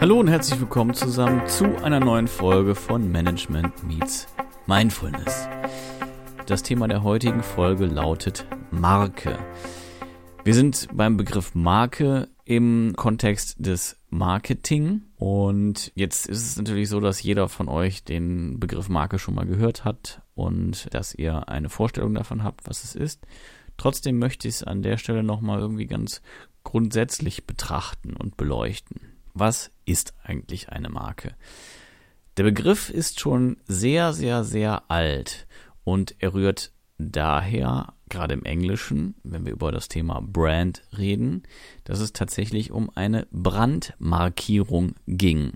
Hallo und herzlich willkommen zusammen zu einer neuen Folge von Management Meets Mindfulness. Das Thema der heutigen Folge lautet Marke. Wir sind beim Begriff Marke im Kontext des Marketing und jetzt ist es natürlich so, dass jeder von euch den Begriff Marke schon mal gehört hat und dass ihr eine Vorstellung davon habt, was es ist. Trotzdem möchte ich es an der Stelle nochmal irgendwie ganz grundsätzlich betrachten und beleuchten. Was ist eigentlich eine Marke? Der Begriff ist schon sehr, sehr, sehr alt und er rührt daher, gerade im Englischen, wenn wir über das Thema Brand reden, dass es tatsächlich um eine Brandmarkierung ging.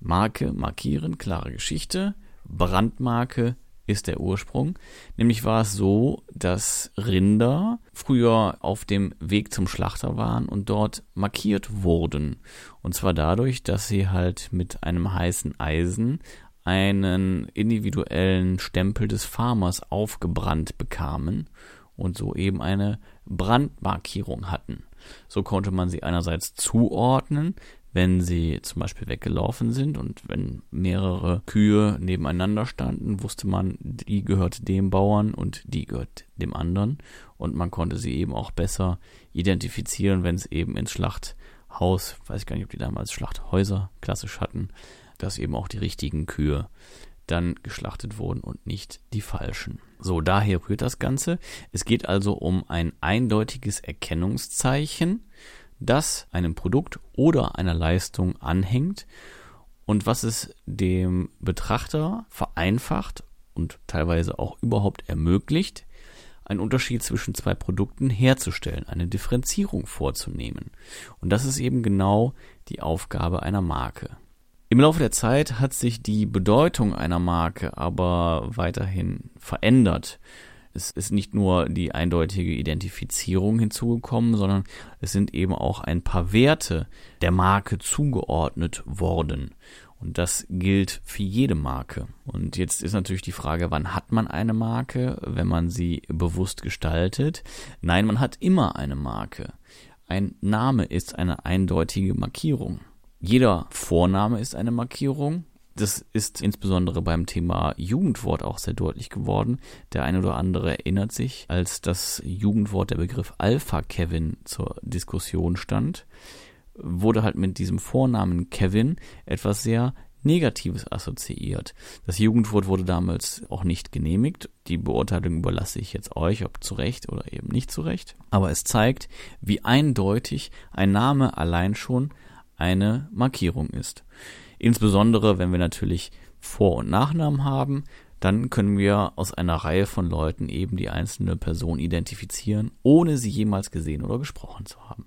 Marke, markieren, klare Geschichte. Brandmarke, ist der Ursprung. Nämlich war es so, dass Rinder früher auf dem Weg zum Schlachter waren und dort markiert wurden. Und zwar dadurch, dass sie halt mit einem heißen Eisen einen individuellen Stempel des Farmers aufgebrannt bekamen und so eben eine Brandmarkierung hatten. So konnte man sie einerseits zuordnen, wenn sie zum Beispiel weggelaufen sind und wenn mehrere Kühe nebeneinander standen, wusste man, die gehört dem Bauern und die gehört dem anderen und man konnte sie eben auch besser identifizieren, wenn es eben ins Schlachthaus, weiß ich gar nicht, ob die damals Schlachthäuser klassisch hatten, dass eben auch die richtigen Kühe dann geschlachtet wurden und nicht die falschen. So, daher rührt das Ganze. Es geht also um ein eindeutiges Erkennungszeichen, das einem Produkt oder einer Leistung anhängt und was es dem Betrachter vereinfacht und teilweise auch überhaupt ermöglicht, einen Unterschied zwischen zwei Produkten herzustellen, eine Differenzierung vorzunehmen. Und das ist eben genau die Aufgabe einer Marke. Im Laufe der Zeit hat sich die Bedeutung einer Marke aber weiterhin verändert es ist nicht nur die eindeutige Identifizierung hinzugekommen, sondern es sind eben auch ein paar Werte der Marke zugeordnet worden. Und das gilt für jede Marke. Und jetzt ist natürlich die Frage, wann hat man eine Marke, wenn man sie bewusst gestaltet? Nein, man hat immer eine Marke. Ein Name ist eine eindeutige Markierung. Jeder Vorname ist eine Markierung, das ist insbesondere beim Thema Jugendwort auch sehr deutlich geworden. Der eine oder andere erinnert sich, als das Jugendwort der Begriff Alpha Kevin zur Diskussion stand, wurde halt mit diesem Vornamen Kevin etwas sehr Negatives assoziiert. Das Jugendwort wurde damals auch nicht genehmigt. Die Beurteilung überlasse ich jetzt euch, ob zu Recht oder eben nicht zu Recht. Aber es zeigt, wie eindeutig ein Name allein schon eine Markierung ist. Insbesondere, wenn wir natürlich Vor- und Nachnamen haben, dann können wir aus einer Reihe von Leuten eben die einzelne Person identifizieren, ohne sie jemals gesehen oder gesprochen zu haben.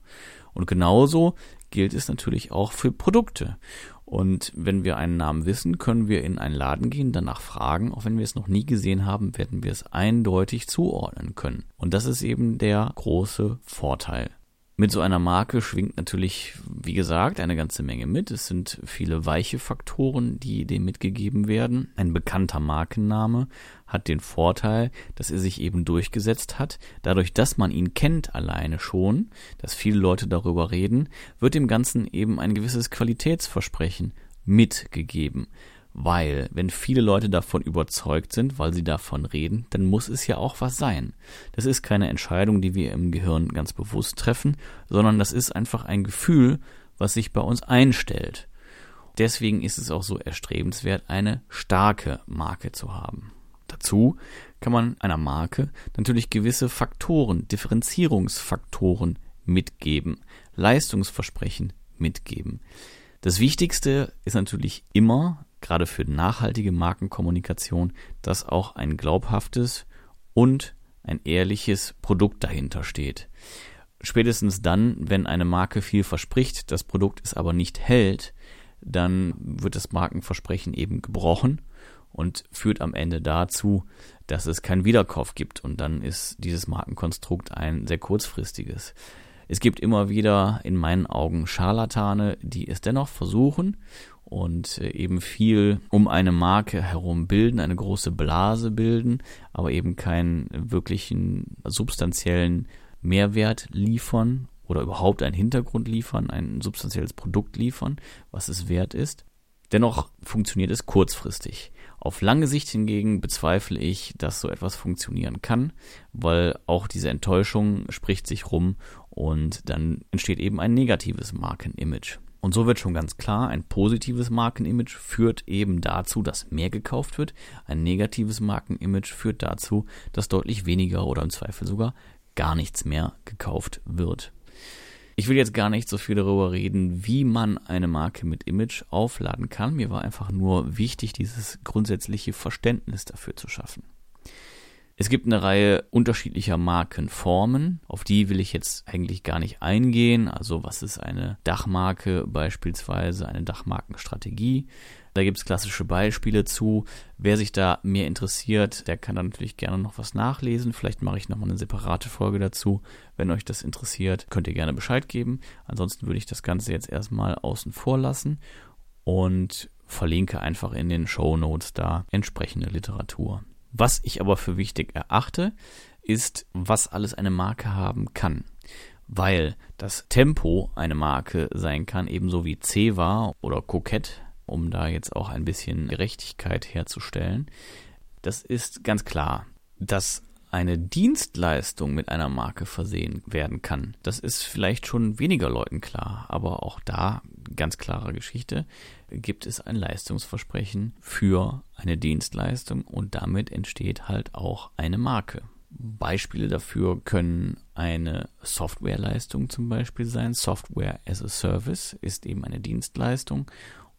Und genauso gilt es natürlich auch für Produkte. Und wenn wir einen Namen wissen, können wir in einen Laden gehen, danach fragen. Auch wenn wir es noch nie gesehen haben, werden wir es eindeutig zuordnen können. Und das ist eben der große Vorteil. Mit so einer Marke schwingt natürlich, wie gesagt, eine ganze Menge mit. Es sind viele weiche Faktoren, die dem mitgegeben werden. Ein bekannter Markenname hat den Vorteil, dass er sich eben durchgesetzt hat. Dadurch, dass man ihn kennt alleine schon, dass viele Leute darüber reden, wird dem Ganzen eben ein gewisses Qualitätsversprechen mitgegeben. Weil, wenn viele Leute davon überzeugt sind, weil sie davon reden, dann muss es ja auch was sein. Das ist keine Entscheidung, die wir im Gehirn ganz bewusst treffen, sondern das ist einfach ein Gefühl, was sich bei uns einstellt. Deswegen ist es auch so erstrebenswert, eine starke Marke zu haben. Dazu kann man einer Marke natürlich gewisse Faktoren, Differenzierungsfaktoren mitgeben, Leistungsversprechen mitgeben. Das Wichtigste ist natürlich immer gerade für nachhaltige Markenkommunikation, dass auch ein glaubhaftes und ein ehrliches Produkt dahinter steht. Spätestens dann, wenn eine Marke viel verspricht, das Produkt es aber nicht hält, dann wird das Markenversprechen eben gebrochen und führt am Ende dazu, dass es keinen Wiederkauf gibt und dann ist dieses Markenkonstrukt ein sehr kurzfristiges. Es gibt immer wieder in meinen Augen Scharlatane, die es dennoch versuchen und äh, eben viel um eine Marke herum bilden, eine große Blase bilden, aber eben keinen wirklichen substanziellen Mehrwert liefern oder überhaupt einen Hintergrund liefern, ein substanzielles Produkt liefern, was es wert ist. Dennoch funktioniert es kurzfristig. Auf lange Sicht hingegen bezweifle ich, dass so etwas funktionieren kann, weil auch diese Enttäuschung spricht sich rum und dann entsteht eben ein negatives Markenimage. Und so wird schon ganz klar, ein positives Markenimage führt eben dazu, dass mehr gekauft wird. Ein negatives Markenimage führt dazu, dass deutlich weniger oder im Zweifel sogar gar nichts mehr gekauft wird. Ich will jetzt gar nicht so viel darüber reden, wie man eine Marke mit Image aufladen kann. Mir war einfach nur wichtig, dieses grundsätzliche Verständnis dafür zu schaffen. Es gibt eine Reihe unterschiedlicher Markenformen, auf die will ich jetzt eigentlich gar nicht eingehen. Also was ist eine Dachmarke beispielsweise, eine Dachmarkenstrategie? Da gibt es klassische Beispiele zu. Wer sich da mehr interessiert, der kann da natürlich gerne noch was nachlesen. Vielleicht mache ich nochmal eine separate Folge dazu. Wenn euch das interessiert, könnt ihr gerne Bescheid geben. Ansonsten würde ich das Ganze jetzt erstmal außen vor lassen und verlinke einfach in den Show Notes da entsprechende Literatur. Was ich aber für wichtig erachte, ist, was alles eine Marke haben kann. Weil das Tempo eine Marke sein kann, ebenso wie Ceva oder Kokette, um da jetzt auch ein bisschen Gerechtigkeit herzustellen. Das ist ganz klar, dass eine Dienstleistung mit einer Marke versehen werden kann. Das ist vielleicht schon weniger Leuten klar, aber auch da ganz klare Geschichte gibt es ein Leistungsversprechen für eine Dienstleistung und damit entsteht halt auch eine Marke. Beispiele dafür können eine Softwareleistung zum Beispiel sein. Software as a Service ist eben eine Dienstleistung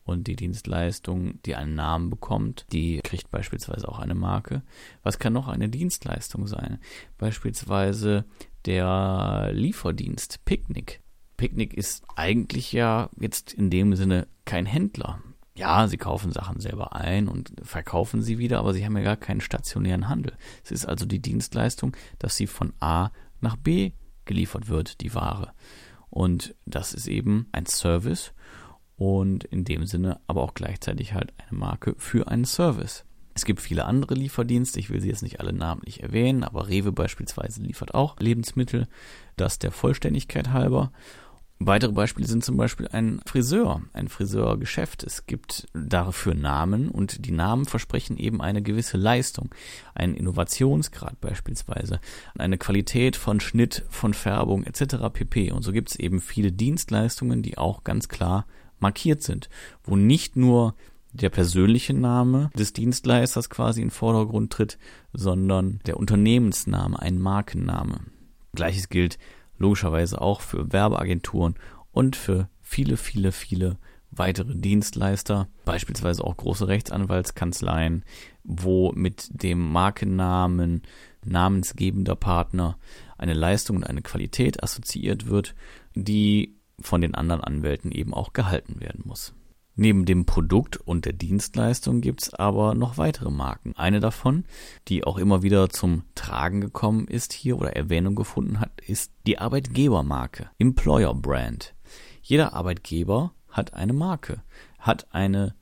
und die Dienstleistung, die einen Namen bekommt, die kriegt beispielsweise auch eine Marke. Was kann noch eine Dienstleistung sein? Beispielsweise der Lieferdienst Picknick. Picknick ist eigentlich ja jetzt in dem Sinne kein Händler. Ja, sie kaufen Sachen selber ein und verkaufen sie wieder, aber sie haben ja gar keinen stationären Handel. Es ist also die Dienstleistung, dass sie von A nach B geliefert wird, die Ware. Und das ist eben ein Service und in dem Sinne aber auch gleichzeitig halt eine Marke für einen Service. Es gibt viele andere Lieferdienste, ich will sie jetzt nicht alle namentlich erwähnen, aber Rewe beispielsweise liefert auch Lebensmittel, das der Vollständigkeit halber. Weitere Beispiele sind zum Beispiel ein Friseur, ein Friseurgeschäft. Es gibt dafür Namen und die Namen versprechen eben eine gewisse Leistung, einen Innovationsgrad beispielsweise, eine Qualität von Schnitt, von Färbung etc. pp. Und so gibt es eben viele Dienstleistungen, die auch ganz klar markiert sind, wo nicht nur der persönliche Name des Dienstleisters quasi in Vordergrund tritt, sondern der Unternehmensname, ein Markenname. Gleiches gilt logischerweise auch für Werbeagenturen und für viele, viele, viele weitere Dienstleister, beispielsweise auch große Rechtsanwaltskanzleien, wo mit dem Markennamen namensgebender Partner eine Leistung und eine Qualität assoziiert wird, die von den anderen Anwälten eben auch gehalten werden muss. Neben dem Produkt und der Dienstleistung gibt's aber noch weitere Marken. Eine davon, die auch immer wieder zum Tragen gekommen ist hier oder Erwähnung gefunden hat, ist die Arbeitgebermarke, Employer Brand. Jeder Arbeitgeber hat eine Marke, hat eine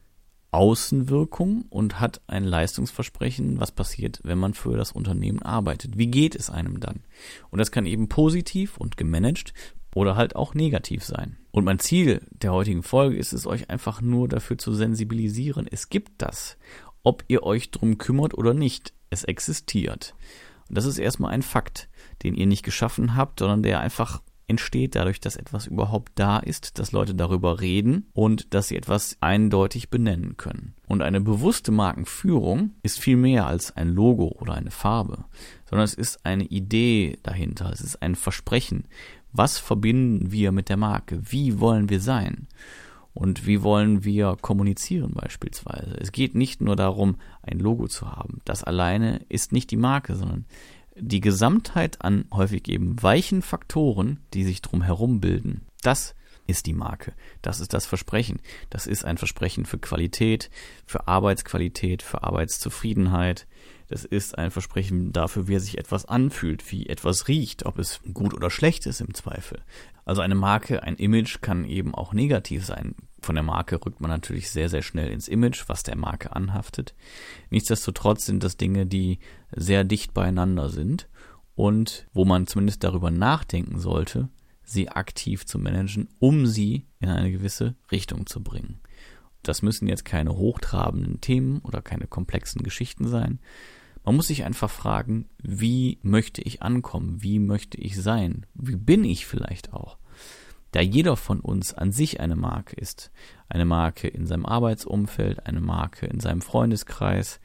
Außenwirkung und hat ein Leistungsversprechen, was passiert, wenn man für das Unternehmen arbeitet. Wie geht es einem dann? Und das kann eben positiv und gemanagt oder halt auch negativ sein. Und mein Ziel der heutigen Folge ist es, euch einfach nur dafür zu sensibilisieren. Es gibt das. Ob ihr euch drum kümmert oder nicht. Es existiert. Und das ist erstmal ein Fakt, den ihr nicht geschaffen habt, sondern der einfach entsteht dadurch, dass etwas überhaupt da ist, dass Leute darüber reden und dass sie etwas eindeutig benennen können. Und eine bewusste Markenführung ist viel mehr als ein Logo oder eine Farbe, sondern es ist eine Idee dahinter, es ist ein Versprechen, was verbinden wir mit der Marke? Wie wollen wir sein? Und wie wollen wir kommunizieren beispielsweise? Es geht nicht nur darum, ein Logo zu haben. Das alleine ist nicht die Marke, sondern die Gesamtheit an häufig eben weichen Faktoren, die sich drum herum bilden. Das ist die Marke. Das ist das Versprechen. Das ist ein Versprechen für Qualität, für Arbeitsqualität, für Arbeitszufriedenheit, das ist ein Versprechen dafür, wie sich etwas anfühlt, wie etwas riecht, ob es gut oder schlecht ist im Zweifel. Also eine Marke, ein Image kann eben auch negativ sein. Von der Marke rückt man natürlich sehr, sehr schnell ins Image, was der Marke anhaftet. Nichtsdestotrotz sind das Dinge, die sehr dicht beieinander sind und wo man zumindest darüber nachdenken sollte, sie aktiv zu managen, um sie in eine gewisse Richtung zu bringen. Das müssen jetzt keine hochtrabenden Themen oder keine komplexen Geschichten sein. Man muss sich einfach fragen, wie möchte ich ankommen? Wie möchte ich sein? Wie bin ich vielleicht auch? Da jeder von uns an sich eine Marke ist, eine Marke in seinem Arbeitsumfeld, eine Marke in seinem Freundeskreis,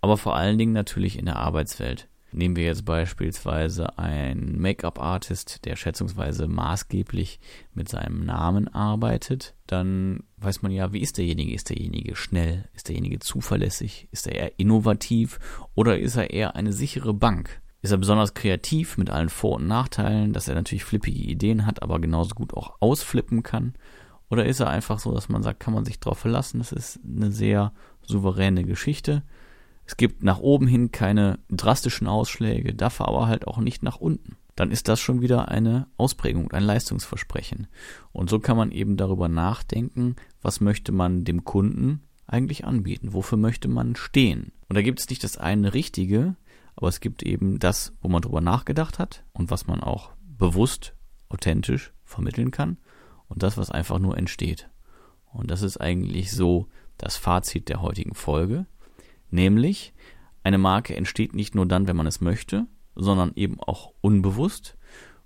aber vor allen Dingen natürlich in der Arbeitswelt. Nehmen wir jetzt beispielsweise einen Make-up-Artist, der schätzungsweise maßgeblich mit seinem Namen arbeitet, dann weiß man ja, wie ist derjenige? Ist derjenige schnell? Ist derjenige zuverlässig? Ist er eher innovativ? Oder ist er eher eine sichere Bank? Ist er besonders kreativ mit allen Vor- und Nachteilen, dass er natürlich flippige Ideen hat, aber genauso gut auch ausflippen kann? Oder ist er einfach so, dass man sagt, kann man sich darauf verlassen? Das ist eine sehr souveräne Geschichte. Es gibt nach oben hin keine drastischen Ausschläge, dafür aber halt auch nicht nach unten. Dann ist das schon wieder eine Ausprägung, ein Leistungsversprechen. Und so kann man eben darüber nachdenken, was möchte man dem Kunden eigentlich anbieten? Wofür möchte man stehen? Und da gibt es nicht das eine Richtige, aber es gibt eben das, wo man drüber nachgedacht hat und was man auch bewusst, authentisch vermitteln kann und das, was einfach nur entsteht. Und das ist eigentlich so das Fazit der heutigen Folge. Nämlich, eine Marke entsteht nicht nur dann, wenn man es möchte, sondern eben auch unbewusst.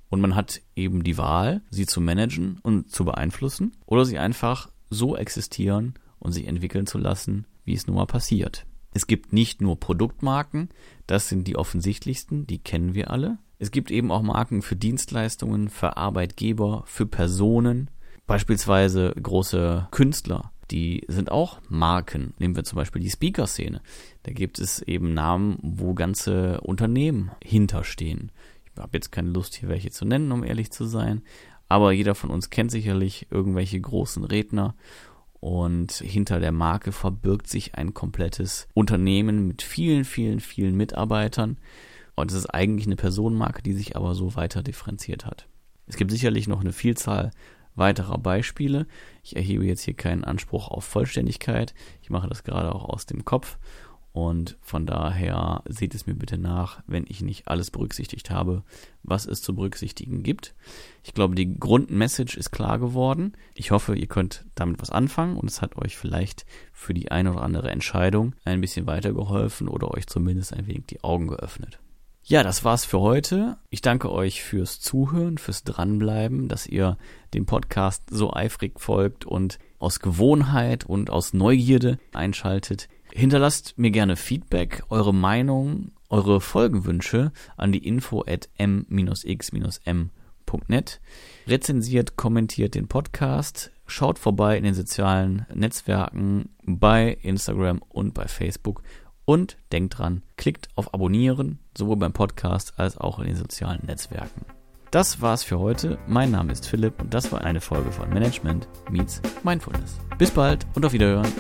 Und man hat eben die Wahl, sie zu managen und zu beeinflussen oder sie einfach so existieren und sich entwickeln zu lassen, wie es nun mal passiert. Es gibt nicht nur Produktmarken, das sind die offensichtlichsten, die kennen wir alle. Es gibt eben auch Marken für Dienstleistungen, für Arbeitgeber, für Personen, beispielsweise große Künstler, die sind auch Marken. Nehmen wir zum Beispiel die Speaker-Szene. Da gibt es eben Namen, wo ganze Unternehmen hinterstehen. Ich habe jetzt keine Lust, hier welche zu nennen, um ehrlich zu sein. Aber jeder von uns kennt sicherlich irgendwelche großen Redner. Und hinter der Marke verbirgt sich ein komplettes Unternehmen mit vielen, vielen, vielen Mitarbeitern. Und es ist eigentlich eine Personenmarke, die sich aber so weiter differenziert hat. Es gibt sicherlich noch eine Vielzahl weiterer Beispiele. Ich erhebe jetzt hier keinen Anspruch auf Vollständigkeit. Ich mache das gerade auch aus dem Kopf. Und von daher seht es mir bitte nach, wenn ich nicht alles berücksichtigt habe, was es zu berücksichtigen gibt. Ich glaube, die Grundmessage ist klar geworden. Ich hoffe, ihr könnt damit was anfangen und es hat euch vielleicht für die eine oder andere Entscheidung ein bisschen weitergeholfen oder euch zumindest ein wenig die Augen geöffnet. Ja, das war's für heute. Ich danke euch fürs Zuhören, fürs Dranbleiben, dass ihr dem Podcast so eifrig folgt und aus Gewohnheit und aus Neugierde einschaltet. Hinterlasst mir gerne Feedback, eure Meinung, eure Folgenwünsche an die info at m-x-m.net. Rezensiert, kommentiert den Podcast, schaut vorbei in den sozialen Netzwerken bei Instagram und bei Facebook und denkt dran, klickt auf Abonnieren, sowohl beim Podcast als auch in den sozialen Netzwerken. Das war's für heute. Mein Name ist Philipp und das war eine Folge von Management Meets Mindfulness. Bis bald und auf Wiederhören.